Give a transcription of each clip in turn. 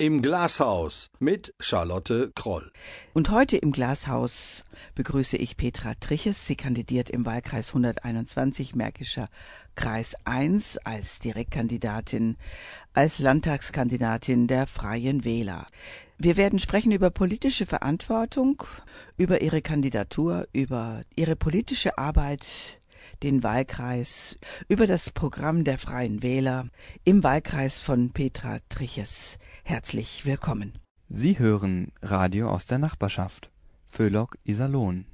Im Glashaus mit Charlotte Kroll. Und heute im Glashaus begrüße ich Petra Triches. Sie kandidiert im Wahlkreis 121 Märkischer Kreis 1 als Direktkandidatin, als Landtagskandidatin der Freien Wähler. Wir werden sprechen über politische Verantwortung, über ihre Kandidatur, über ihre politische Arbeit den Wahlkreis, über das Programm der Freien Wähler im Wahlkreis von Petra Triches. Herzlich willkommen. Sie hören Radio aus der Nachbarschaft. Föhlock Iserlohn.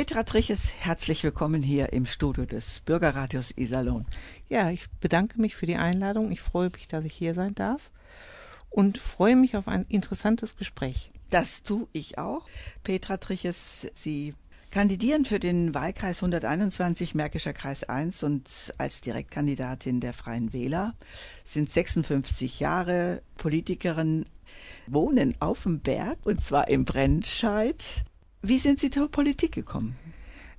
Petra Triches, herzlich willkommen hier im Studio des Bürgerradios Iserlohn. Ja, ich bedanke mich für die Einladung. Ich freue mich, dass ich hier sein darf und freue mich auf ein interessantes Gespräch. Das tue ich auch. Petra Triches, Sie kandidieren für den Wahlkreis 121 Märkischer Kreis 1 und als Direktkandidatin der Freien Wähler, sind 56 Jahre Politikerin, wohnen auf dem Berg und zwar im Brennscheid. Wie sind Sie zur Politik gekommen?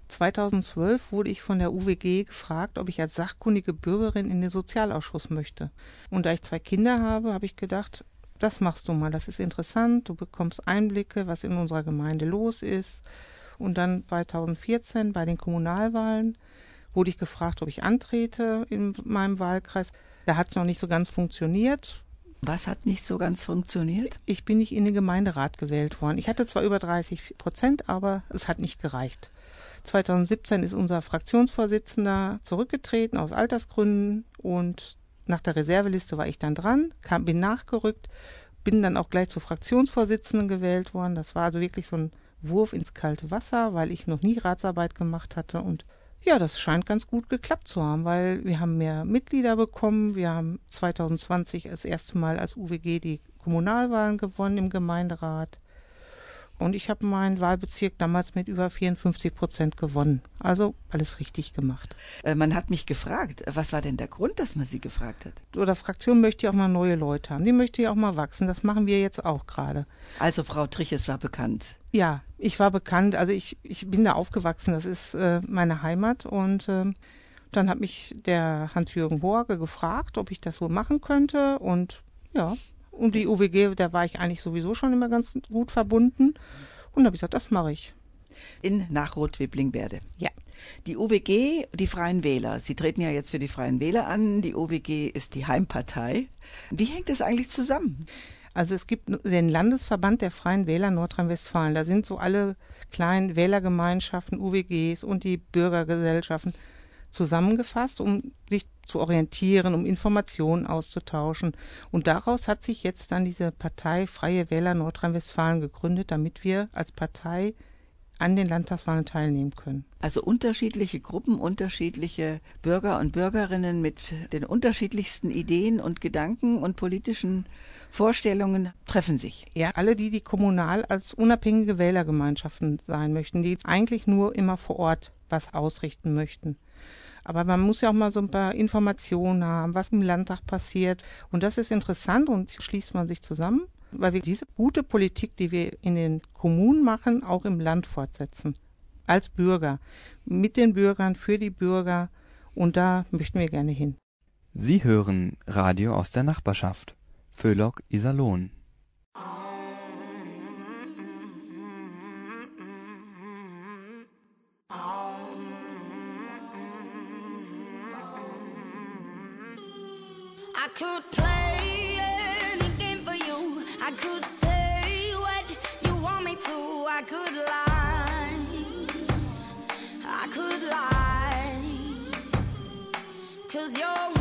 2012 wurde ich von der UWG gefragt, ob ich als sachkundige Bürgerin in den Sozialausschuss möchte. Und da ich zwei Kinder habe, habe ich gedacht, das machst du mal, das ist interessant, du bekommst Einblicke, was in unserer Gemeinde los ist. Und dann 2014 bei den Kommunalwahlen wurde ich gefragt, ob ich antrete in meinem Wahlkreis. Da hat es noch nicht so ganz funktioniert. Was hat nicht so ganz funktioniert? Ich bin nicht in den Gemeinderat gewählt worden. Ich hatte zwar über 30 Prozent, aber es hat nicht gereicht. 2017 ist unser Fraktionsvorsitzender zurückgetreten aus Altersgründen und nach der Reserveliste war ich dann dran, kam, bin nachgerückt, bin dann auch gleich zur Fraktionsvorsitzenden gewählt worden. Das war also wirklich so ein Wurf ins kalte Wasser, weil ich noch nie Ratsarbeit gemacht hatte und ja, das scheint ganz gut geklappt zu haben, weil wir haben mehr Mitglieder bekommen. Wir haben 2020 das erste Mal als UWG die Kommunalwahlen gewonnen im Gemeinderat. Und ich habe meinen Wahlbezirk damals mit über 54 Prozent gewonnen. Also alles richtig gemacht. Äh, man hat mich gefragt, was war denn der Grund, dass man Sie gefragt hat? Oder Fraktion möchte ja auch mal neue Leute haben. Die möchte ja auch mal wachsen. Das machen wir jetzt auch gerade. Also Frau Triches war bekannt. Ja, ich war bekannt. Also ich, ich bin da aufgewachsen. Das ist äh, meine Heimat. Und äh, dann hat mich der Hans-Jürgen Borge gefragt, ob ich das so machen könnte. Und ja, und die UWG, da war ich eigentlich sowieso schon immer ganz gut verbunden. Und da habe ich gesagt, das mache ich. In Nachrot-Wibblingwerde. Ja. Die UWG, die Freien Wähler, Sie treten ja jetzt für die Freien Wähler an. Die UWG ist die Heimpartei. Wie hängt das eigentlich zusammen? Also es gibt den Landesverband der Freien Wähler Nordrhein-Westfalen. Da sind so alle kleinen Wählergemeinschaften, UWGs und die Bürgergesellschaften zusammengefasst, um sich zu orientieren, um Informationen auszutauschen. Und daraus hat sich jetzt dann diese Partei Freie Wähler Nordrhein-Westfalen gegründet, damit wir als Partei an den Landtagswahlen teilnehmen können. Also unterschiedliche Gruppen, unterschiedliche Bürger und Bürgerinnen mit den unterschiedlichsten Ideen und Gedanken und politischen Vorstellungen treffen sich. Ja, alle die, die kommunal als unabhängige Wählergemeinschaften sein möchten, die eigentlich nur immer vor Ort was ausrichten möchten. Aber man muss ja auch mal so ein paar Informationen haben, was im Landtag passiert. Und das ist interessant und schließt man sich zusammen, weil wir diese gute Politik, die wir in den Kommunen machen, auch im Land fortsetzen. Als Bürger, mit den Bürgern, für die Bürger. Und da möchten wir gerne hin. Sie hören Radio aus der Nachbarschaft. Föhlock Iserlohn. Could play any game for you. I could say what you want me to. I could lie. I could lie. Cause you're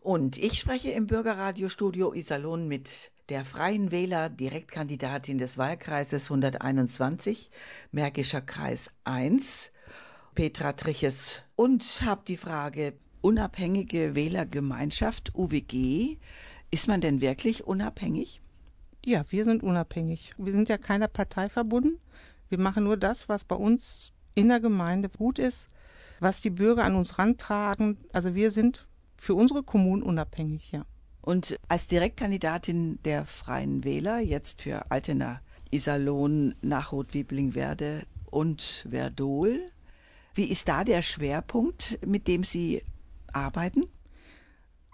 Und ich spreche im Bürgerradiostudio Iserlohn mit der Freien Wähler, Direktkandidatin des Wahlkreises 121, Märkischer Kreis 1, Petra Triches. Und habe die Frage, unabhängige Wählergemeinschaft, UWG, ist man denn wirklich unabhängig? Ja, wir sind unabhängig. Wir sind ja keiner Partei verbunden. Wir machen nur das, was bei uns in der Gemeinde gut ist, was die Bürger an uns rantragen. Also wir sind für unsere Kommunen unabhängig, ja. Und als Direktkandidatin der Freien Wähler, jetzt für Altena, Iserlohn, Nachrot, Wiblingwerde und Verdol, wie ist da der Schwerpunkt, mit dem Sie arbeiten?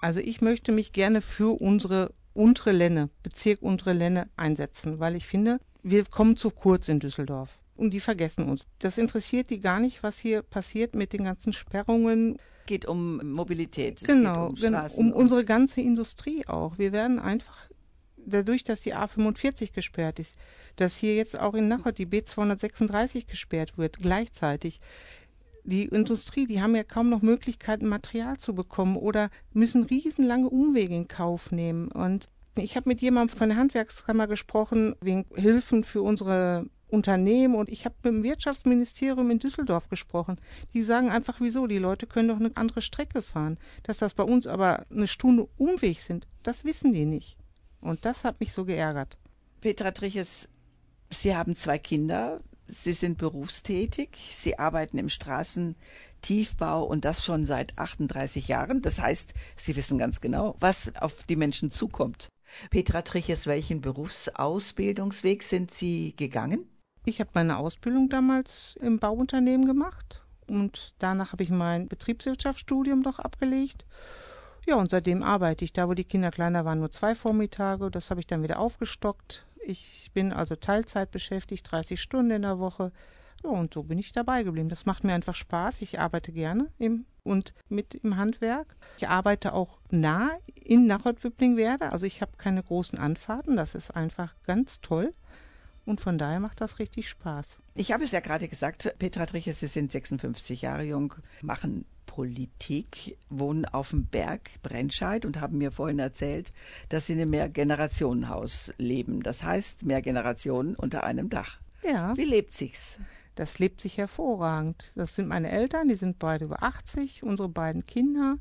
Also ich möchte mich gerne für unsere untere Lenne, Bezirk untere Lenne einsetzen, weil ich finde, wir kommen zu kurz in Düsseldorf. Und die vergessen uns. Das interessiert die gar nicht, was hier passiert mit den ganzen Sperrungen. Geht um Mobilität. Es genau, geht um, genau, um unsere ganze Industrie auch. Wir werden einfach, dadurch, dass die A45 gesperrt ist, dass hier jetzt auch in Nachod die B236 gesperrt wird, gleichzeitig. Die Industrie, die haben ja kaum noch Möglichkeiten, Material zu bekommen oder müssen riesenlange Umwege in Kauf nehmen. Und ich habe mit jemandem von der Handwerkskammer gesprochen, wegen Hilfen für unsere Unternehmen und ich habe mit dem Wirtschaftsministerium in Düsseldorf gesprochen. Die sagen einfach, wieso? Die Leute können doch eine andere Strecke fahren. Dass das bei uns aber eine Stunde Umweg sind, das wissen die nicht. Und das hat mich so geärgert. Petra Triches, Sie haben zwei Kinder, Sie sind berufstätig, Sie arbeiten im Straßentiefbau und das schon seit 38 Jahren. Das heißt, Sie wissen ganz genau, was auf die Menschen zukommt. Petra Triches, welchen Berufsausbildungsweg sind Sie gegangen? Ich habe meine Ausbildung damals im Bauunternehmen gemacht und danach habe ich mein Betriebswirtschaftsstudium doch abgelegt. Ja, und seitdem arbeite ich da, wo die Kinder kleiner waren, nur zwei Vormittage. Das habe ich dann wieder aufgestockt. Ich bin also Teilzeit beschäftigt, 30 Stunden in der Woche. Ja, und so bin ich dabei geblieben. Das macht mir einfach Spaß. Ich arbeite gerne im, und mit im Handwerk. Ich arbeite auch nah in Nachod-Wipplingwerde. Also ich habe keine großen Anfahrten. Das ist einfach ganz toll. Und von daher macht das richtig Spaß. Ich habe es ja gerade gesagt, Petra Triches, Sie sind 56 Jahre jung, machen Politik, wohnen auf dem Berg Brennscheid und haben mir vorhin erzählt, dass Sie in einem Mehrgenerationenhaus leben. Das heißt, mehr Generationen unter einem Dach. Ja, Wie lebt sich's? das lebt sich hervorragend. Das sind meine Eltern, die sind beide über 80, unsere beiden Kinder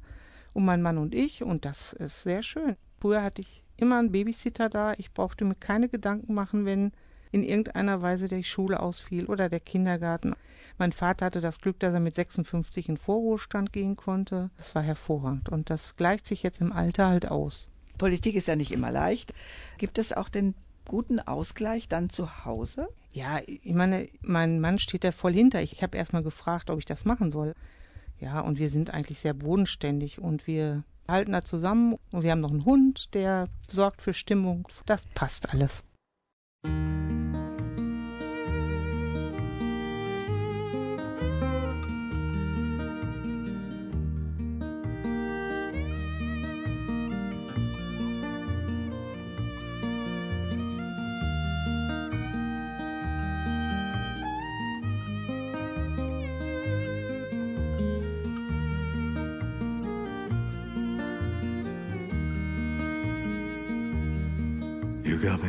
und mein Mann und ich. Und das ist sehr schön. Früher hatte ich immer einen Babysitter da. Ich brauchte mir keine Gedanken machen, wenn in irgendeiner Weise die Schule ausfiel oder der Kindergarten. Mein Vater hatte das Glück, dass er mit 56 in Vorruhestand gehen konnte. Das war hervorragend. Und das gleicht sich jetzt im Alter halt aus. Politik ist ja nicht immer leicht. Gibt es auch den guten Ausgleich dann zu Hause? Ja, ich meine, mein Mann steht da voll hinter. Ich habe erst mal gefragt, ob ich das machen soll. Ja, und wir sind eigentlich sehr bodenständig und wir halten da zusammen und wir haben noch einen Hund, der sorgt für Stimmung. Das passt alles.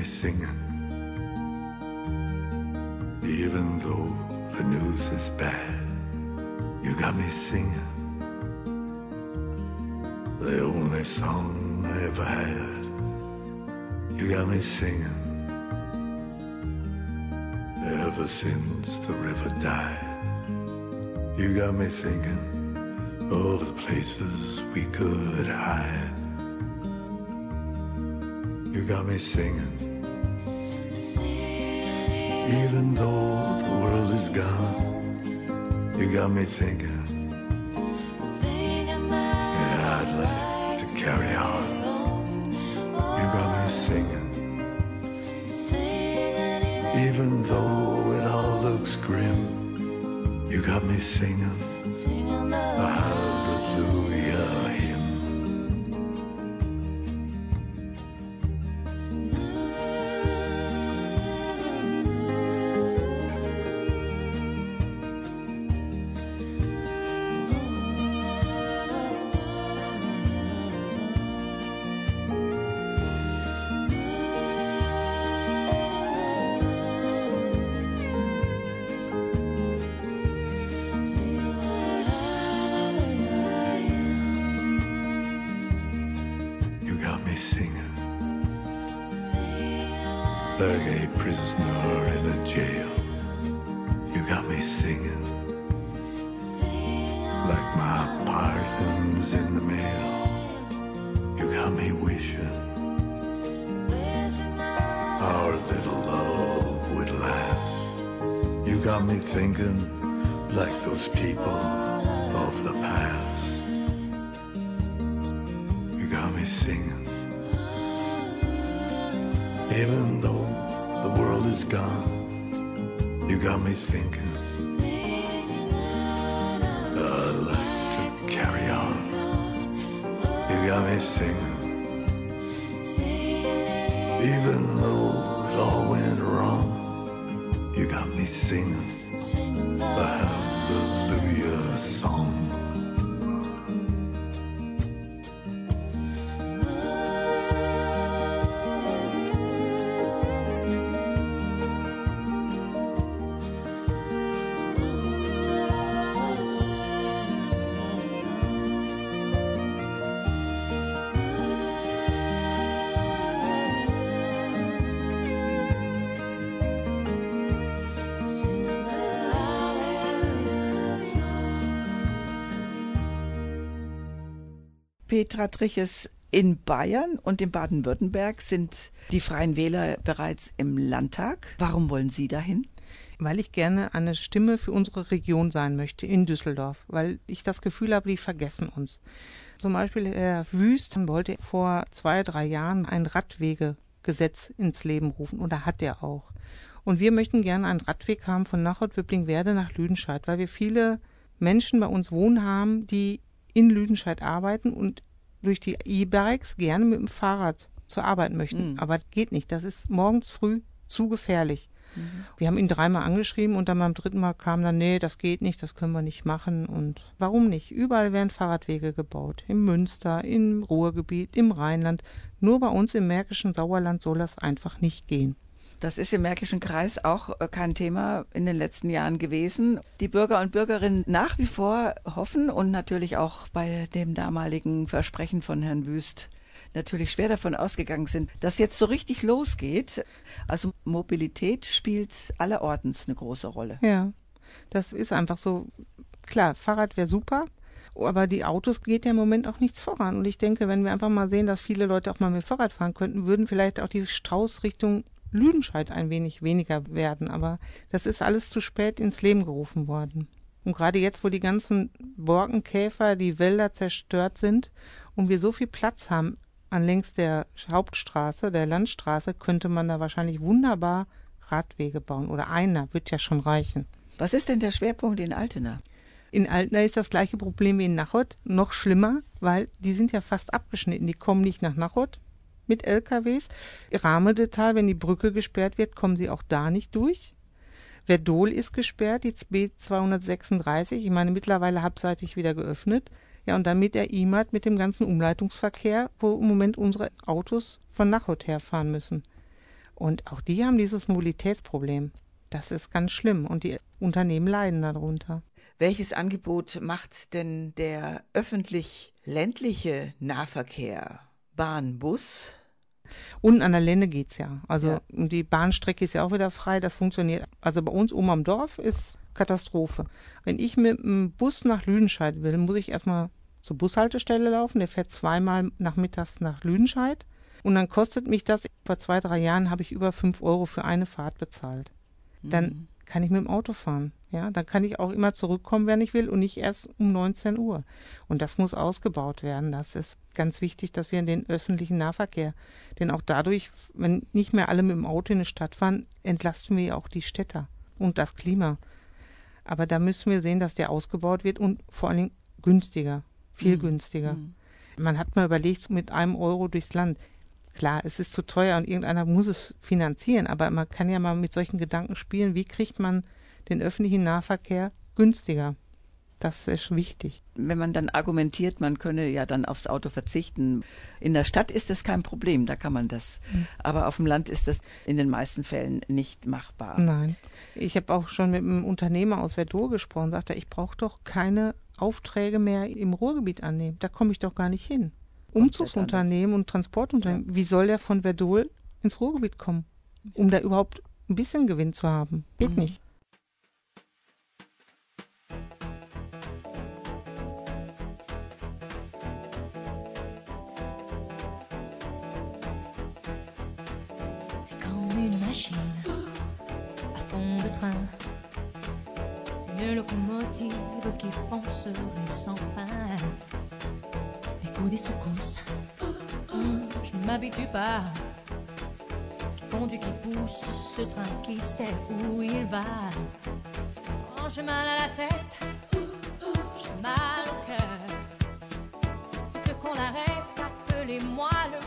Singing. Even though the news is bad, you got me singing. The only song I ever had. You got me singing. Ever since the river died, you got me thinking of the places we could hide. You got me singing. Even though the world is gone, you got me thinking. Yeah, I'd like to carry on. You got me singing. Even though it all looks grim, you got me singing a hallelujah hymn. You got me singing. Even though it all went wrong, you got me singing the hallelujah song. Petra Triches in Bayern und in Baden-Württemberg sind die Freien Wähler bereits im Landtag. Warum wollen Sie dahin? weil ich gerne eine Stimme für unsere Region sein möchte in Düsseldorf, weil ich das Gefühl habe, die vergessen uns. Zum Beispiel Herr Wüst wollte vor zwei, drei Jahren ein Radwegegesetz ins Leben rufen oder hat er auch. Und wir möchten gerne einen Radweg haben von Nachod-Wipplingwerde nach Lüdenscheid, weil wir viele Menschen bei uns wohnen haben, die in Lüdenscheid arbeiten und durch die E-Bikes gerne mit dem Fahrrad zur Arbeit möchten. Mhm. Aber geht nicht. Das ist morgens früh zu gefährlich. Mhm. Wir haben ihn dreimal angeschrieben und dann beim dritten Mal kam dann, nee, das geht nicht, das können wir nicht machen. Und warum nicht? Überall werden Fahrradwege gebaut. Im Münster, im Ruhrgebiet, im Rheinland. Nur bei uns im märkischen Sauerland soll das einfach nicht gehen. Das ist im Märkischen Kreis auch äh, kein Thema in den letzten Jahren gewesen. Die Bürger und Bürgerinnen nach wie vor hoffen und natürlich auch bei dem damaligen Versprechen von Herrn Wüst natürlich schwer davon ausgegangen sind, dass jetzt so richtig losgeht. Also Mobilität spielt allerortens eine große Rolle. Ja, das ist einfach so. Klar, Fahrrad wäre super, aber die Autos geht ja im Moment auch nichts voran. Und ich denke, wenn wir einfach mal sehen, dass viele Leute auch mal mit Fahrrad fahren könnten, würden vielleicht auch die Straußrichtung Lüdenscheid ein wenig weniger werden. Aber das ist alles zu spät ins Leben gerufen worden. Und gerade jetzt, wo die ganzen Borkenkäfer, die Wälder zerstört sind und wir so viel Platz haben an längs der Hauptstraße, der Landstraße, könnte man da wahrscheinlich wunderbar Radwege bauen. Oder einer wird ja schon reichen. Was ist denn der Schwerpunkt in Altena? In Altena ist das gleiche Problem wie in Nachod, noch schlimmer, weil die sind ja fast abgeschnitten. Die kommen nicht nach Nachod mit LKWs. Rahmedetal, wenn die Brücke gesperrt wird, kommen sie auch da nicht durch. Verdol ist gesperrt, die B236, ich meine mittlerweile halbseitig wieder geöffnet. Ja, und dann mit der IMAT, mit dem ganzen Umleitungsverkehr, wo im Moment unsere Autos von Nachod herfahren müssen. Und auch die haben dieses Mobilitätsproblem. Das ist ganz schlimm und die Unternehmen leiden darunter. Welches Angebot macht denn der öffentlich-ländliche Nahverkehr? Bahn, Bus? Unten an der Lenne geht's ja. Also Ja. die Bahnstrecke ist ja auch wieder frei, das funktioniert. Also bei uns oben am Dorf ist Katastrophe. Wenn ich mit dem Bus nach Lüdenscheid will, muss ich erstmal zur Bushaltestelle laufen. Der fährt zweimal nachmittags nach Lüdenscheid. Und dann kostet mich das, vor zwei, drei Jahren habe ich über fünf Euro für eine Fahrt bezahlt. Dann kann ich mit dem Auto fahren. Ja, dann kann ich auch immer zurückkommen, wenn ich will und nicht erst um 19 Uhr. Und das muss ausgebaut werden. Das ist ganz wichtig, dass wir den öffentlichen Nahverkehr, denn auch dadurch, wenn nicht mehr alle mit dem Auto in die Stadt fahren, entlasten wir ja auch die Städter und das Klima. Aber da müssen wir sehen, dass der ausgebaut wird und vor allen Dingen günstiger, viel Mhm. günstiger. Mhm. Man hat mal überlegt, mit einem Euro durchs Land. Klar, es ist zu teuer und irgendeiner muss es finanzieren, aber man kann ja mal mit solchen Gedanken spielen, wie kriegt man den öffentlichen Nahverkehr günstiger? Das ist wichtig. Wenn man dann argumentiert, man könne ja dann aufs Auto verzichten. In der Stadt ist das kein Problem, da kann man das. Mhm. Aber auf dem Land ist das in den meisten Fällen nicht machbar. Nein. Ich habe auch schon mit einem Unternehmer aus Verdun gesprochen, sagte, er, ich brauche doch keine Aufträge mehr im Ruhrgebiet annehmen. Da komme ich doch gar nicht hin. Umzugsunternehmen und Transportunternehmen, wie soll der von Verdol ins Ruhrgebiet kommen, um da überhaupt ein bisschen Gewinn zu haben? Geht Mhm. nicht. C'est comme une machine à fond de train. Une locomotive qui foncerait sans fin. Des secousses. Je m'habitue pas. Conduit, qui pousse ce train qui sait où il va. Oh, j'ai mal à la tête. J'ai mal au cœur. Faut que qu'on l'arrête. Appelez-moi le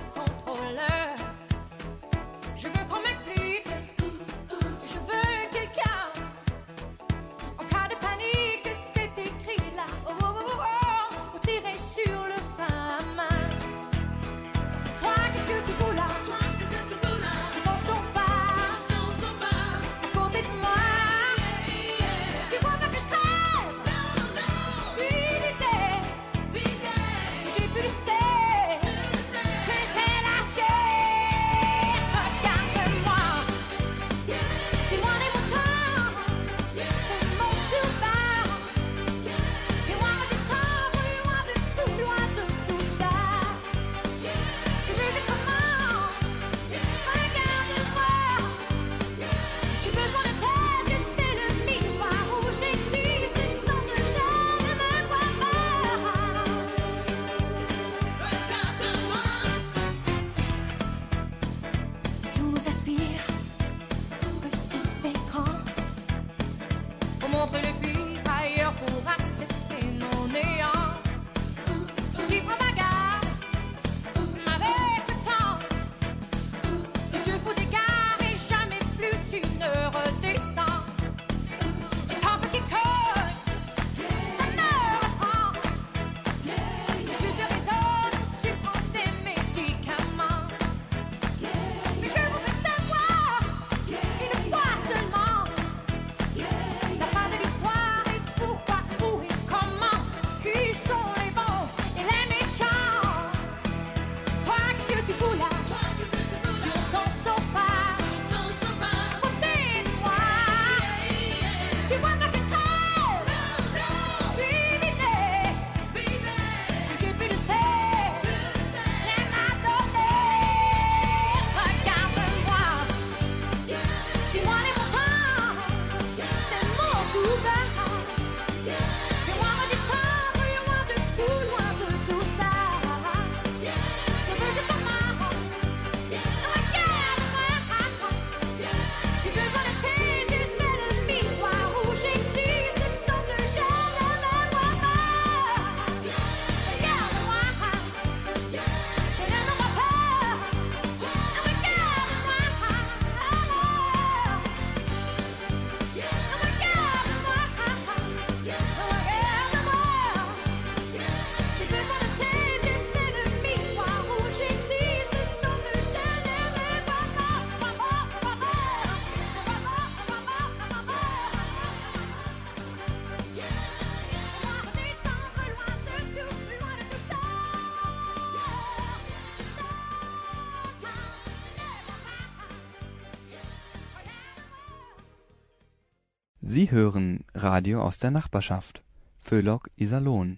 Sie hören Radio aus der Nachbarschaft. Föhlock Iserlohn.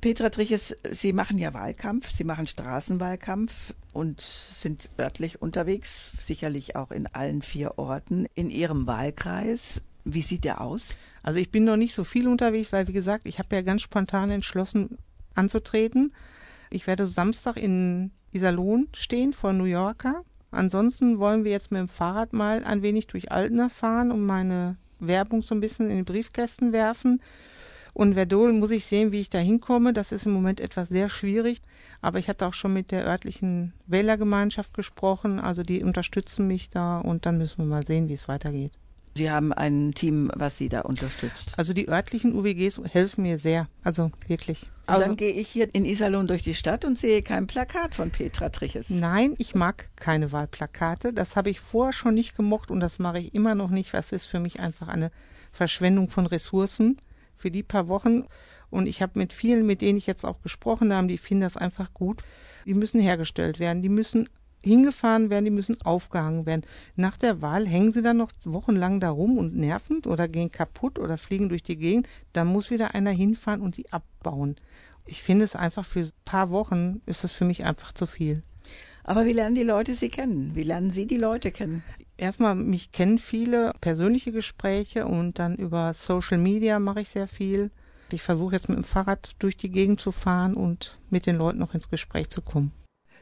Petra Triches, Sie machen ja Wahlkampf, Sie machen Straßenwahlkampf und sind örtlich unterwegs, sicherlich auch in allen vier Orten in Ihrem Wahlkreis. Wie sieht der aus? Also ich bin noch nicht so viel unterwegs, weil wie gesagt, ich habe ja ganz spontan entschlossen anzutreten. Ich werde Samstag in Iserlohn stehen vor New Yorker. Ansonsten wollen wir jetzt mit dem Fahrrad mal ein wenig durch Altena fahren und meine Werbung so ein bisschen in die Briefkästen werfen. Und Verdol muss ich sehen, wie ich da hinkomme. Das ist im Moment etwas sehr schwierig. Aber ich hatte auch schon mit der örtlichen Wählergemeinschaft gesprochen. Also die unterstützen mich da und dann müssen wir mal sehen, wie es weitergeht. Sie haben ein Team, was Sie da unterstützt. Also die örtlichen UWGs helfen mir sehr. Also wirklich. Und Also, dann gehe ich hier in Iserlohn durch die Stadt und sehe kein Plakat von Petra Triches. Nein, ich mag keine Wahlplakate. Das habe ich vorher schon nicht gemocht und das mache ich immer noch nicht. Das ist für mich einfach eine Verschwendung von Ressourcen für die paar Wochen. Und ich habe mit vielen, mit denen ich jetzt auch gesprochen habe, die finden das einfach gut. Die müssen hergestellt werden, die müssen hingefahren werden, die müssen aufgehangen werden. Nach der Wahl hängen sie dann noch wochenlang da rum und nerven oder gehen kaputt oder fliegen durch die Gegend. Da muss wieder einer hinfahren und sie abbauen. Ich finde es einfach für ein paar Wochen ist es für mich einfach zu viel. Aber wie lernen die Leute Sie kennen? Wie lernen Sie die Leute kennen? Erstmal, mich kennen viele persönliche Gespräche und dann über Social Media mache ich sehr viel. Ich versuche jetzt mit dem Fahrrad durch die Gegend zu fahren und mit den Leuten noch ins Gespräch zu kommen.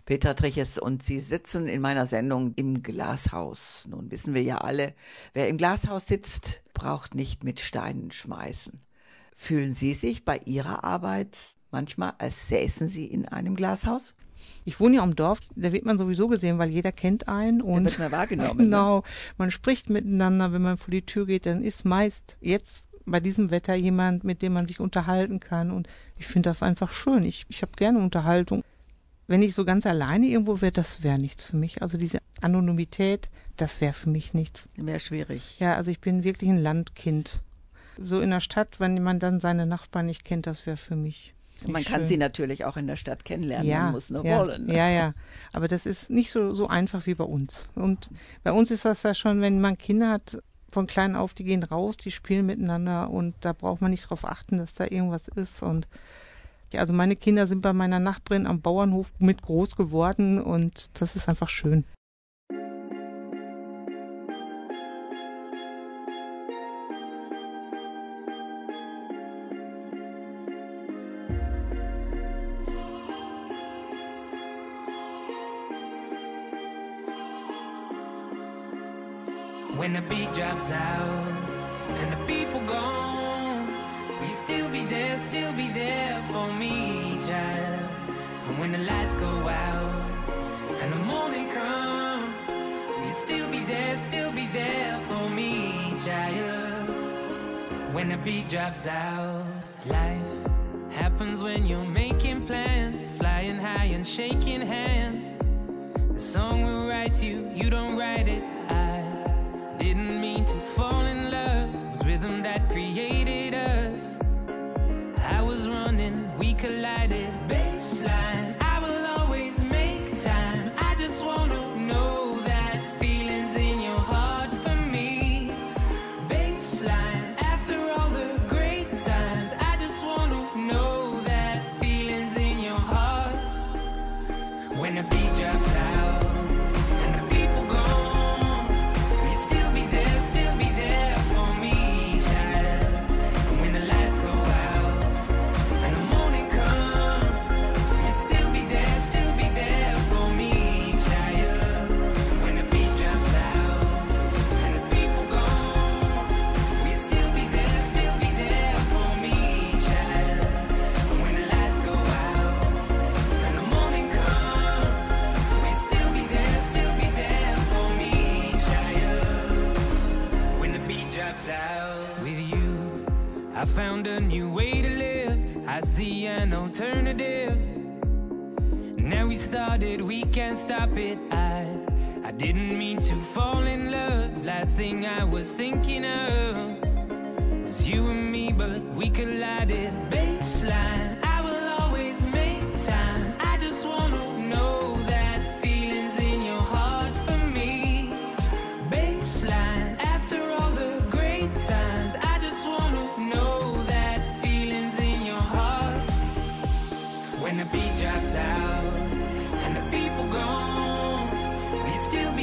Petra Triches und Sie sitzen in meiner Sendung im Glashaus. Nun wissen wir ja alle, wer im Glashaus sitzt, braucht nicht mit Steinen schmeißen. Fühlen Sie sich bei Ihrer Arbeit manchmal, als säßen Sie in einem Glashaus? Ich wohne ja am Dorf, da wird man sowieso gesehen, weil jeder kennt einen Da und wird man wahrgenommen. Ne? genau, man spricht miteinander, wenn man vor die Tür geht, dann ist meist jetzt bei diesem Wetter jemand, mit dem man sich unterhalten kann und ich finde das einfach schön. Ich, ich habe gerne Unterhaltung. Wenn ich so ganz alleine irgendwo wäre, das wäre nichts für mich. Also diese Anonymität, das wäre für mich nichts. Wäre schwierig. Ja, also ich bin wirklich ein Landkind. So in der Stadt, wenn man dann seine Nachbarn nicht kennt, das wäre für mich. Und man nicht kann schön. sie natürlich auch in der Stadt kennenlernen. ja, man muss nur ja, wollen. Ne? Ja, ja. Aber das ist nicht so, so einfach wie bei uns. Und bei uns ist das ja schon, wenn man Kinder hat, von klein auf, die gehen raus, die spielen miteinander und da braucht man nicht darauf achten, dass da irgendwas ist. Und ja, also meine Kinder sind bei meiner Nachbarin am Bauernhof mit groß geworden und das ist einfach schön. When the beat drops out and the people gone, will still be there, still be there, still be there for me, child? When the beat drops out, life happens when you're making plans, flying high and shaking hands. The song will write you, you don't write it. I didn't mean to fall in love. Found a new way to live. I see an alternative. Now we started, we can't stop it. I I didn't mean to fall in love. Last thing I was thinking of was you and me, but we collided. Baseline,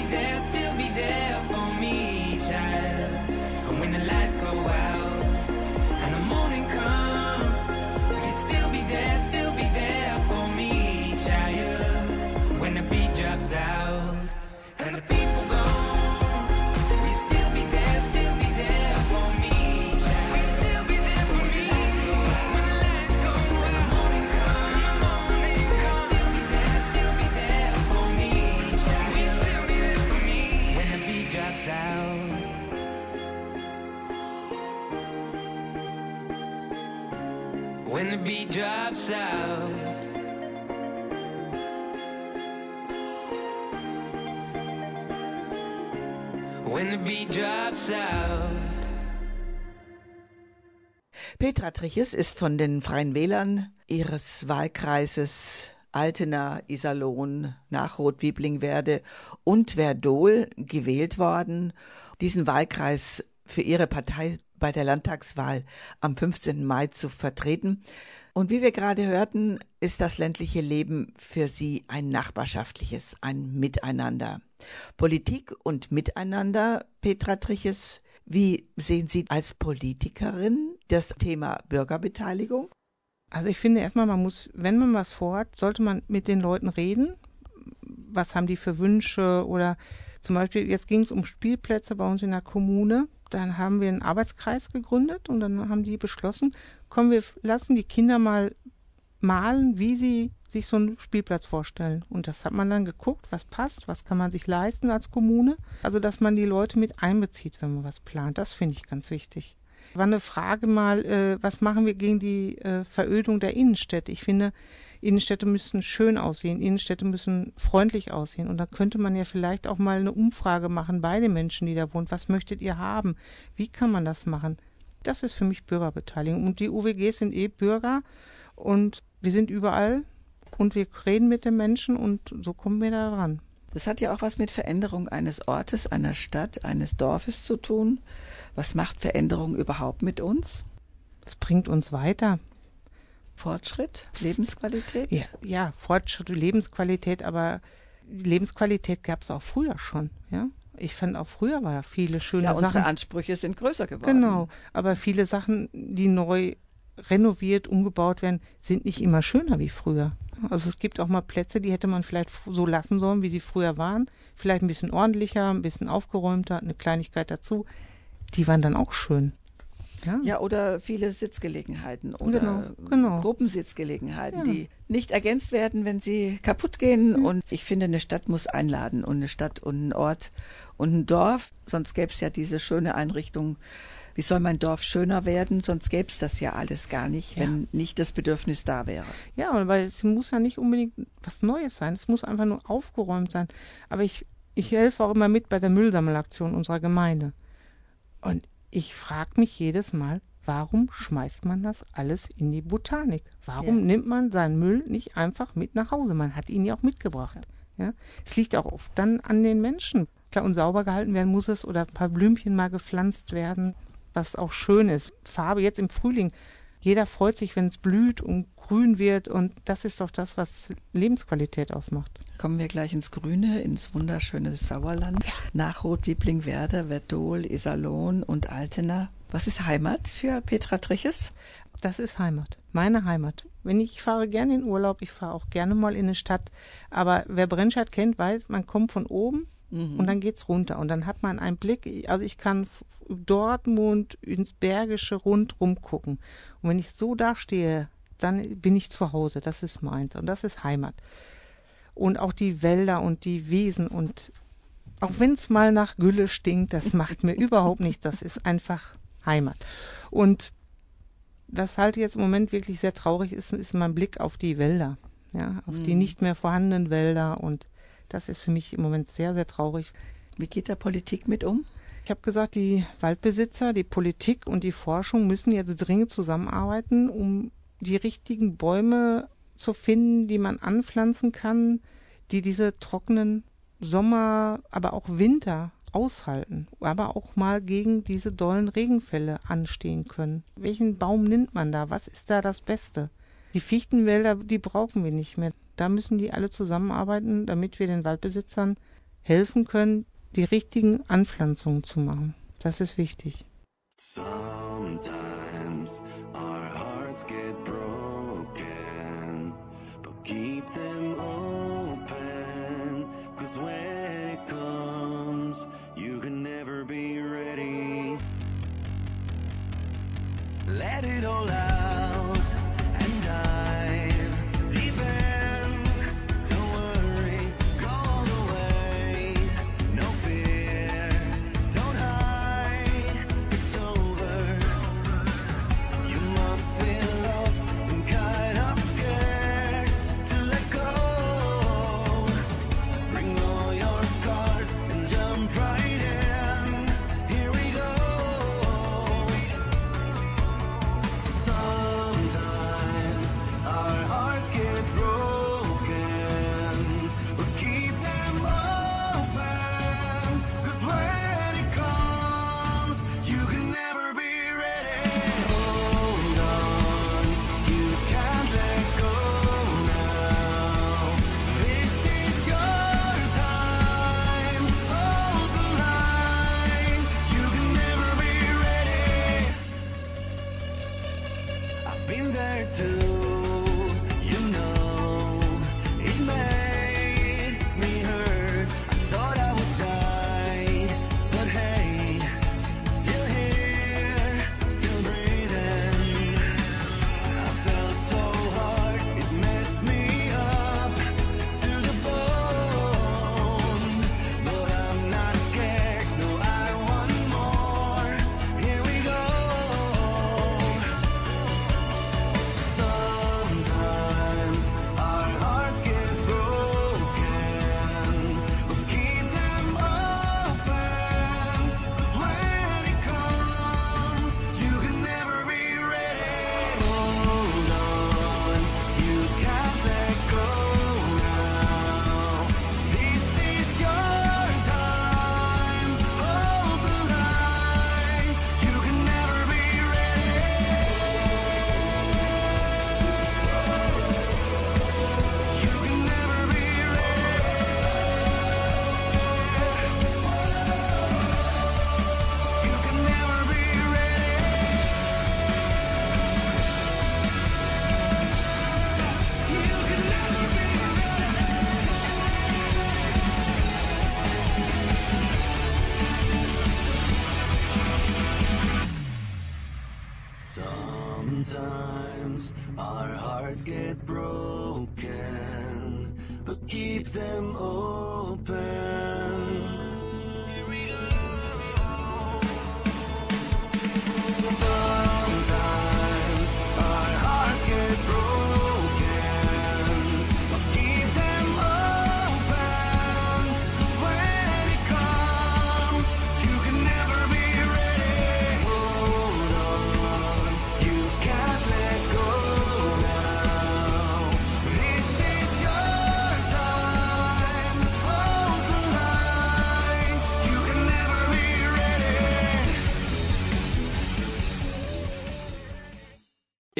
they'll still be there for me, child. And when the lights go out and the morning comes, you'll still be there, still be there for me, child. When the beat drops out and the people. Drops out. When the beat drops out. Petra Triches ist von den Freien Wählern ihres Wahlkreises Altena, Iserlohn, nach Rotwieblingwerde und Verdol gewählt worden, diesen Wahlkreis für ihre Partei bei der Landtagswahl am 15. Mai zu vertreten. Und wie wir gerade hörten, ist das ländliche Leben für sie ein nachbarschaftliches, ein Miteinander. Politik und Miteinander, Petra Triches, wie sehen Sie als Politikerin das Thema Bürgerbeteiligung? Also ich finde erstmal, man muss, wenn man was vorhat, sollte man mit den Leuten reden. Was haben die für Wünsche oder zum Beispiel, jetzt ging es um Spielplätze bei uns in der Kommune. Dann haben wir einen Arbeitskreis gegründet und dann haben die beschlossen, komm, wir lassen die Kinder mal malen, wie sie sich so einen Spielplatz vorstellen. Und das hat man dann geguckt, was passt, was kann man sich leisten als Kommune. Also, dass man die Leute mit einbezieht, wenn man was plant. Das finde ich ganz wichtig. War eine Frage mal, äh, was machen wir gegen die äh, Verödung der Innenstädte? Ich finde, Innenstädte müssen schön aussehen, Innenstädte müssen freundlich aussehen. Und da könnte man ja vielleicht auch mal eine Umfrage machen bei den Menschen, die da wohnen. Was möchtet ihr haben? Wie kann man das machen? Das ist für mich Bürgerbeteiligung. Und die UWGs sind eh Bürger und wir sind überall und wir reden mit den Menschen und so kommen wir da dran. Das hat ja auch was mit Veränderung eines Ortes, einer Stadt, eines Dorfes zu tun. Was macht Veränderung überhaupt mit uns? Das bringt uns weiter. Fortschritt, Lebensqualität? Ja, ja Fortschritt, Lebensqualität, aber Lebensqualität gab es auch früher schon, ja. Ich fand auch früher war ja viele schöne ja, Sachen. unsere Ansprüche sind größer geworden. Genau, aber viele Sachen, die neu renoviert, umgebaut werden, sind nicht immer schöner wie früher. Also es gibt auch mal Plätze, die hätte man vielleicht so lassen sollen, wie sie früher waren. Vielleicht ein bisschen ordentlicher, ein bisschen aufgeräumter, eine Kleinigkeit dazu. Die waren dann auch schön. Ja, Ja, oder viele Sitzgelegenheiten oder Genau, genau. Gruppensitzgelegenheiten, Ja. die nicht ergänzt werden, wenn sie kaputt gehen. Und ich finde, eine Stadt muss einladen und eine Stadt und ein Ort und ein Dorf. Sonst gäbe es ja diese schöne Einrichtung. Wie soll mein Dorf schöner werden? Sonst gäbe es das ja alles gar nicht, Ja. wenn nicht das Bedürfnis da wäre. Ja, weil es muss ja nicht unbedingt was Neues sein. Es muss einfach nur aufgeräumt sein. Aber ich, ich helfe auch immer mit bei der Müllsammelaktion unserer Gemeinde. Und ich frage mich jedes Mal, warum schmeißt man das alles in die Botanik? Warum Ja. nimmt man seinen Müll nicht einfach mit nach Hause? Man hat ihn ja auch mitgebracht. Ja? Es liegt auch oft dann an den Menschen. Klar, und sauber gehalten werden muss es oder ein paar Blümchen mal gepflanzt werden, was auch schön ist. Farbe jetzt im Frühling. Jeder freut sich, wenn es blüht und grün wird und das ist doch das, was Lebensqualität ausmacht. Kommen wir gleich ins Grüne, ins wunderschöne Sauerland. Nach Rotwieblingwerder, Verdol, Iserlohn und Altena. Was ist Heimat für Petra Triches? Das ist Heimat, meine Heimat. Wenn ich, ich fahre gerne in Urlaub, ich fahre auch gerne mal in eine Stadt, aber wer Brennstadt kennt, weiß, man kommt von oben und dann geht's runter und dann hat man einen Blick, also ich kann Dortmund ins Bergische rundrum gucken und wenn ich so da stehe, dann bin ich zu Hause, das ist meins und das ist Heimat. Und auch die Wälder und die Wiesen und auch wenn es mal nach Gülle stinkt, das macht mir überhaupt nichts, das ist einfach Heimat. Und was halt jetzt im Moment wirklich sehr traurig ist, ist mein Blick auf die Wälder, ja, auf die nicht mehr vorhandenen Wälder und das ist für mich im Moment sehr, sehr traurig. Wie geht da Politik mit um? Ich habe gesagt, die Waldbesitzer, die Politik und die Forschung müssen jetzt dringend zusammenarbeiten, um die richtigen Bäume zu finden, die man anpflanzen kann, die diese trockenen Sommer, aber auch Winter aushalten, aber auch mal gegen diese dollen Regenfälle anstehen können. Welchen Baum nimmt man da? Was ist da das Beste? Die Fichtenwälder, die brauchen wir nicht mehr. Da müssen die alle zusammenarbeiten, damit wir den Waldbesitzern helfen können, die richtigen Anpflanzungen zu machen. Das ist wichtig. Sometimes our hearts get broken, but keep them open. Cause when it comes, you can never be ready. Let it all out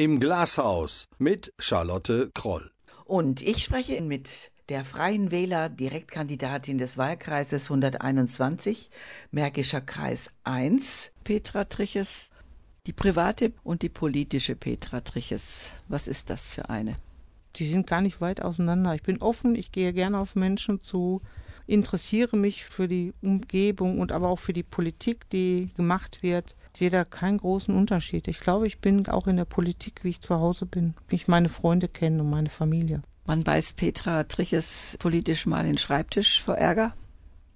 Im Glashaus mit Charlotte Kroll. Und ich spreche mit der Freien Wähler Direktkandidatin des Wahlkreises 121, Märkischer Kreis 1, Petra Triches, die private und die politische Petra Triches. Was ist das für eine? Die sind gar nicht weit auseinander. Ich bin offen, ich gehe gerne auf Menschen zu, interessiere mich für die Umgebung und aber auch für die Politik, die gemacht wird. Ich sehe da keinen großen Unterschied. Ich glaube, ich bin auch in der Politik, wie ich zu Hause bin, wie ich meine Freunde kenne und meine Familie. Wann beißt Petra Triches politisch mal den Schreibtisch vor Ärger?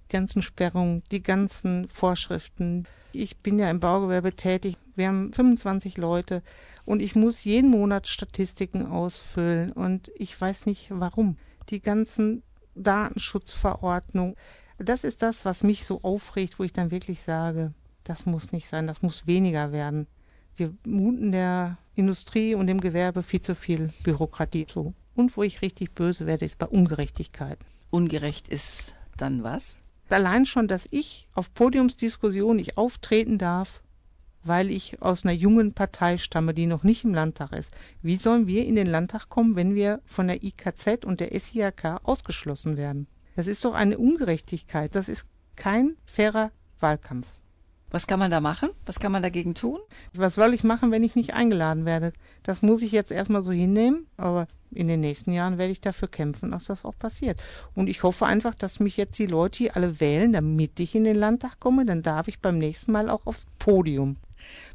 Die ganzen Sperrungen, die ganzen Vorschriften. Ich bin ja im Baugewerbe tätig. Wir haben 25 Leute und ich muss jeden Monat Statistiken ausfüllen und ich weiß nicht warum. Die ganzen Datenschutzverordnungen, das ist das, was mich so aufregt, wo ich dann wirklich sage, das muss nicht sein, das muss weniger werden. Wir muten der Industrie und dem Gewerbe viel zu viel Bürokratie zu. Und wo ich richtig böse werde, ist bei Ungerechtigkeit. Ungerecht ist dann was? Allein schon, dass ich auf Podiumsdiskussionen nicht auftreten darf, weil ich aus einer jungen Partei stamme, die noch nicht im Landtag ist. Wie sollen wir in den Landtag kommen, wenn wir von der IKZ und der SIAK ausgeschlossen werden? Das ist doch eine Ungerechtigkeit. Das ist kein fairer Wahlkampf. Was kann man da machen? Was kann man dagegen tun? Was soll ich machen, wenn ich nicht eingeladen werde? Das muss ich jetzt erstmal so hinnehmen, aber in den nächsten Jahren werde ich dafür kämpfen, dass das auch passiert. Und ich hoffe einfach, dass mich jetzt die Leute hier alle wählen, damit ich in den Landtag komme. Dann darf ich beim nächsten Mal auch aufs Podium.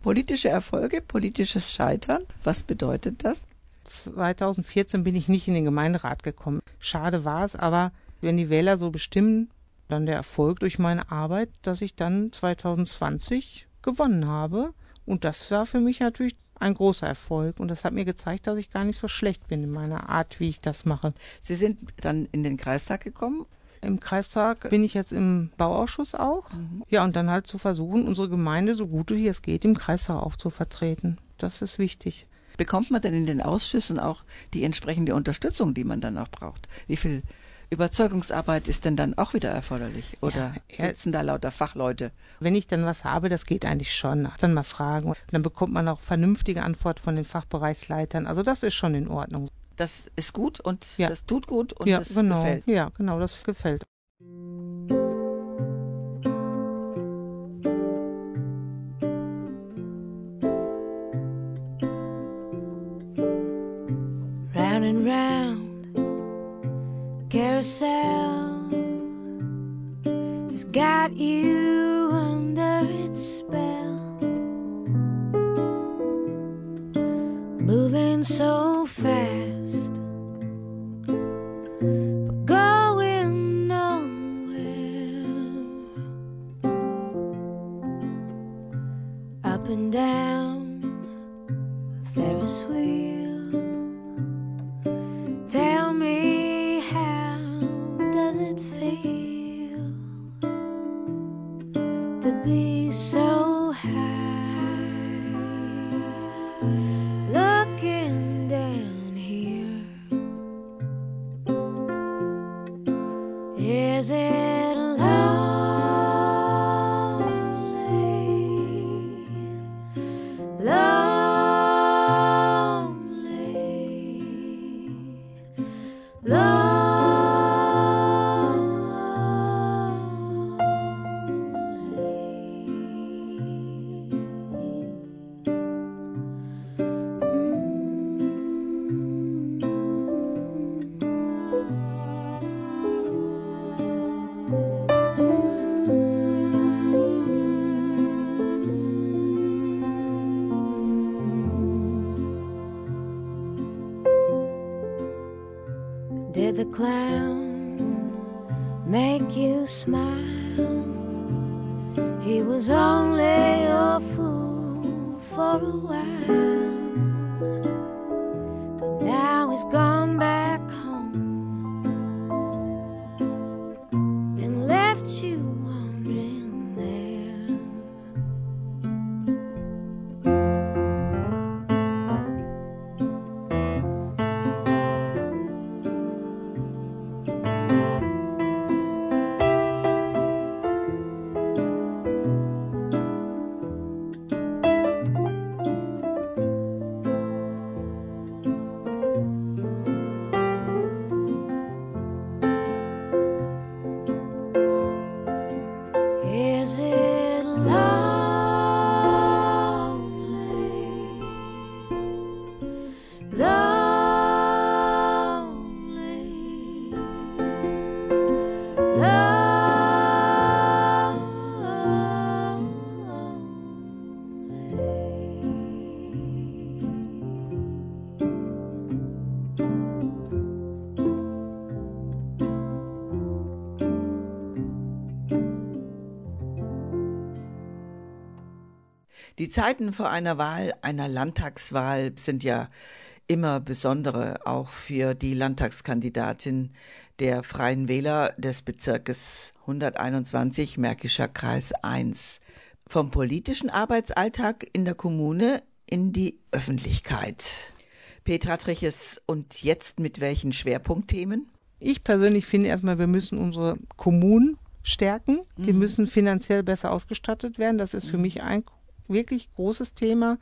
Politische Erfolge, politisches Scheitern, was bedeutet das? 2014 bin ich nicht in den Gemeinderat gekommen. Schade war es, aber wenn die Wähler so bestimmen, dann der Erfolg durch meine Arbeit, dass ich dann 2020 gewonnen habe. Und das war für mich natürlich ein großer Erfolg. Und das hat mir gezeigt, dass ich gar nicht so schlecht bin in meiner Art, wie ich das mache. Sie sind dann in den Kreistag gekommen. Im Kreistag bin ich jetzt im Bauausschuss auch. Ja, und dann halt zu versuchen, unsere Gemeinde so gut wie es geht im Kreistag auch zu vertreten. Das ist wichtig. Bekommt man denn in den Ausschüssen auch die entsprechende Unterstützung, die man dann auch braucht? Wie viel Überzeugungsarbeit ist denn dann auch wieder erforderlich? Oder Ja, sitzen da lauter Fachleute? Wenn ich dann was habe, das geht eigentlich schon. Dann mal fragen. Und dann bekommt man auch vernünftige Antwort von den Fachbereichsleitern. Also das ist schon in Ordnung. Das ist gut und Ja. das tut gut und ja, das genau. gefällt. Ja, genau, das gefällt. round and round carousel. Has got you under its spell. Moving so fast gone back Die Zeiten vor einer Wahl, einer Landtagswahl, sind ja immer besondere, auch für die Landtagskandidatin der Freien Wähler des Bezirkes 121 Märkischer Kreis 1. Vom politischen Arbeitsalltag in der Kommune in die Öffentlichkeit. Petra Triches, und jetzt mit welchen Schwerpunktthemen? Ich persönlich finde erstmal, wir müssen unsere Kommunen stärken. Die müssen finanziell besser ausgestattet werden. Das ist für mich ein wirklich großes Thema.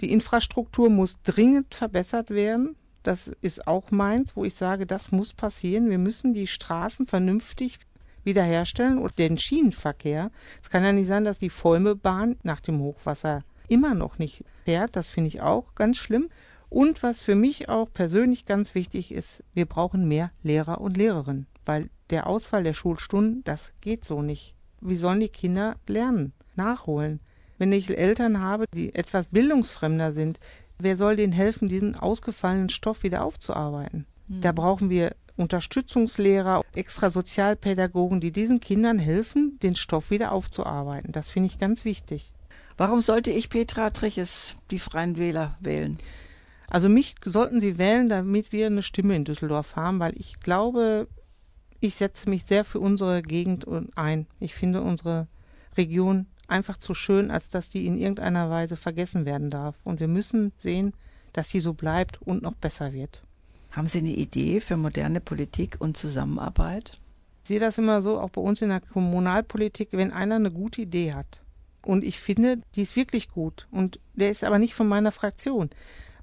Die Infrastruktur muss dringend verbessert werden. Das ist auch meins, wo ich sage, das muss passieren. Wir müssen die Straßen vernünftig wiederherstellen und den Schienenverkehr. Es kann ja nicht sein, dass die Volmebahn nach dem Hochwasser immer noch nicht fährt. Das finde ich auch ganz schlimm. Und was für mich auch persönlich ganz wichtig ist, wir brauchen mehr Lehrer und Lehrerinnen, weil der Ausfall der Schulstunden, das geht so nicht. Wie sollen die Kinder lernen, nachholen? Wenn ich Eltern habe, die etwas bildungsfremder sind, wer soll denen helfen, diesen ausgefallenen Stoff wieder aufzuarbeiten? Da brauchen wir Unterstützungslehrer, extra Sozialpädagogen, die diesen Kindern helfen, den Stoff wieder aufzuarbeiten. Das finde ich ganz wichtig. Warum sollte ich Petra Triches, die Freien Wähler, wählen? Also mich sollten Sie wählen, damit wir eine Stimme in Düsseldorf haben, weil ich glaube, ich setze mich sehr für unsere Gegend ein. Ich finde unsere Region einfach zu schön, als dass die in irgendeiner Weise vergessen werden darf. Und wir müssen sehen, dass sie so bleibt und noch besser wird. Haben Sie eine Idee für moderne Politik und Zusammenarbeit? Ich sehe das immer so, auch bei uns in der Kommunalpolitik, wenn einer eine gute Idee hat. Und ich finde, die ist wirklich gut. Und der ist aber nicht von meiner Fraktion.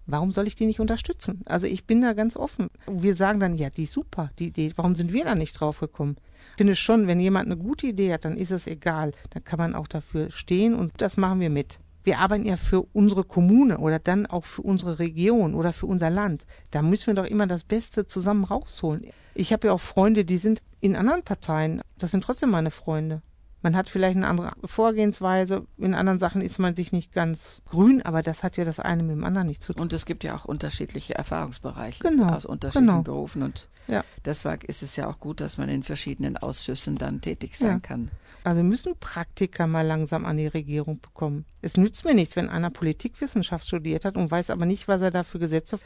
Warum soll ich die nicht unterstützen? Also ich bin da ganz offen. Wir sagen dann, ja, die ist super, die Idee. Warum sind wir da nicht drauf gekommen? Ich finde schon, wenn jemand eine gute Idee hat, dann ist es egal. Dann kann man auch dafür stehen und das machen wir mit. Wir arbeiten ja für unsere Kommune oder dann auch für unsere Region oder für unser Land. Da müssen wir doch immer das Beste zusammen rausholen. Ich habe ja auch Freunde, die sind in anderen Parteien. Das sind trotzdem meine Freunde. Man hat vielleicht eine andere Vorgehensweise. In anderen Sachen ist man sich nicht ganz grün, aber das hat ja das eine mit dem anderen nicht zu tun. Und es gibt ja auch unterschiedliche Erfahrungsbereiche Genau, aus unterschiedlichen genau. Berufen. Und Ja. deshalb ist es ja auch gut, dass man in verschiedenen Ausschüssen dann tätig sein Ja. kann. Also müssen Praktiker mal langsam an die Regierung bekommen. Es nützt mir nichts, wenn einer Politikwissenschaft studiert hat und weiß aber nicht, was er da für Gesetze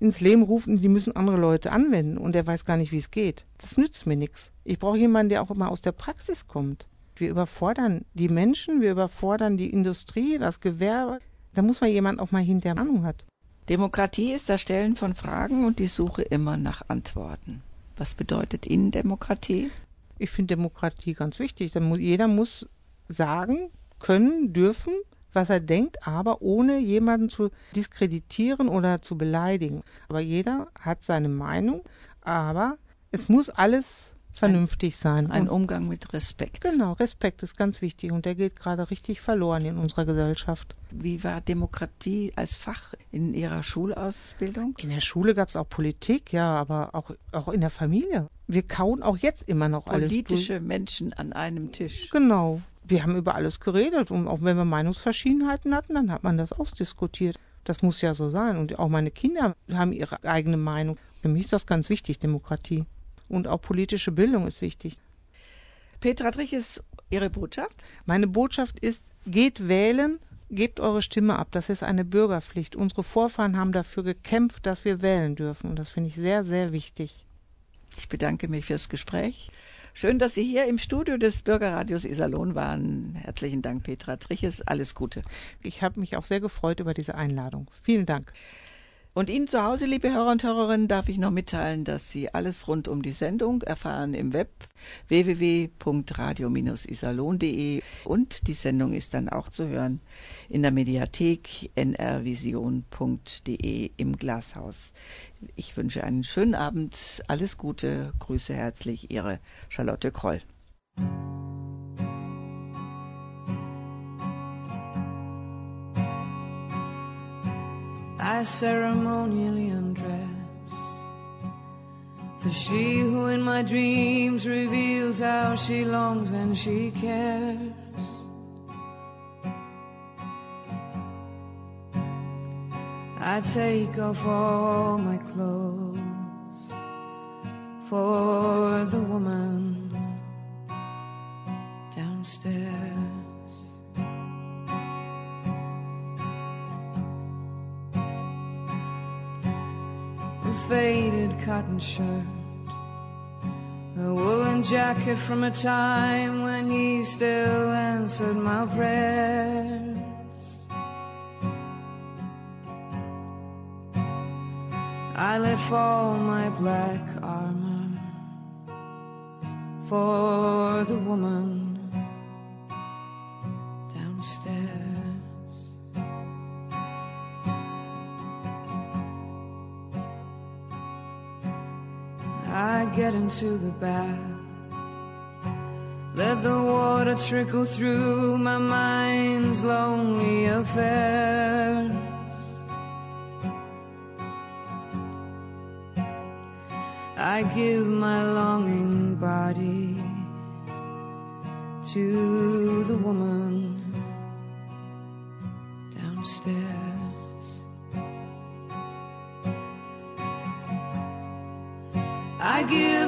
ins Leben ruft und die müssen andere Leute anwenden und der weiß gar nicht, wie es geht. Das nützt mir nichts. Ich brauche jemanden, der auch immer aus der Praxis kommt. Wir überfordern die Menschen, wir überfordern die Industrie, das Gewerbe. Da muss man jemand auch mal hinter Ahnung hat. Demokratie ist das Stellen von Fragen und die Suche immer nach Antworten. Was bedeutet Ihnen Demokratie? Ich finde Demokratie ganz wichtig. Jeder muss sagen, können, dürfen, was er denkt, aber ohne jemanden zu diskreditieren oder zu beleidigen. Aber jeder hat seine Meinung, aber es muss alles vernünftig sein. Ein Und Umgang mit Respekt. genau, Respekt ist ganz wichtig und der geht gerade richtig verloren in unserer Gesellschaft. Wie war Demokratie als Fach in Ihrer Schulausbildung? In der Schule gab es auch Politik, ja, aber auch, auch in der Familie. Wir kauen auch jetzt immer noch alles durch. Politische Menschen an einem Tisch. Genau. Wir haben über alles geredet und auch wenn wir Meinungsverschiedenheiten hatten, dann hat man das ausdiskutiert. Das muss ja so sein. Und auch meine Kinder haben ihre eigene Meinung. Für mich ist das ganz wichtig, Demokratie. Und auch politische Bildung ist wichtig. Petra Triches, Ihre Botschaft? Meine Botschaft ist, geht wählen, gebt eure Stimme ab. Das ist eine Bürgerpflicht. Unsere Vorfahren haben dafür gekämpft, dass wir wählen dürfen. Und das finde ich sehr, sehr wichtig. Ich bedanke mich fürs Gespräch. Schön, dass Sie hier im Studio des Bürgerradios Iserlohn waren. Herzlichen Dank, Petra Triches. Alles Gute. Ich habe mich auch sehr gefreut über diese Einladung. Vielen Dank. Und Ihnen zu Hause, liebe Hörer und Hörerinnen, darf ich noch mitteilen, dass Sie alles rund um die Sendung erfahren im Web www.radio-iserlohn.de und die Sendung ist dann auch zu hören in der Mediathek nrvision.de im Glashaus. Ich wünsche einen schönen Abend, alles Gute, grüße herzlich Ihre Charlotte Kroll. I ceremonially undress for she who in my dreams reveals how she longs and she cares. I take off all my clothes for the woman downstairs. Faded cotton shirt, a woolen jacket from a time when he still answered my prayers. I let fall my black armor for the woman downstairs. Get into the bath Let the water trickle through my mind's lonely affairs. I give my longing body to the woman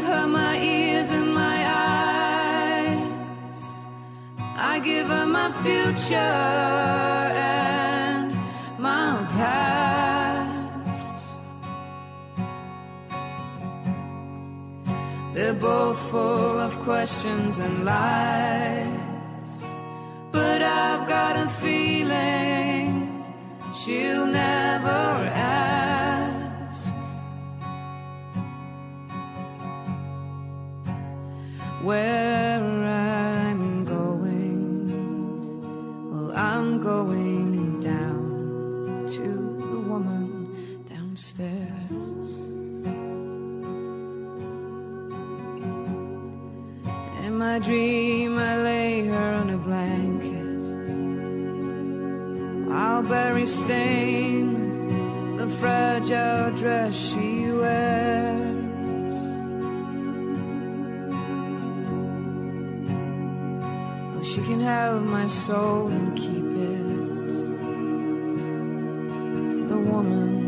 give her my ears and my eyes. I give her my future and my past. They're both full of questions and lies. But I've got a feeling she'll never ask. Where I'm going, well, I'm going down to the woman downstairs. In my dream, I lay her on a blanket. I'll bury stain the fragile dress she wears. She can have my soul and keep it. The woman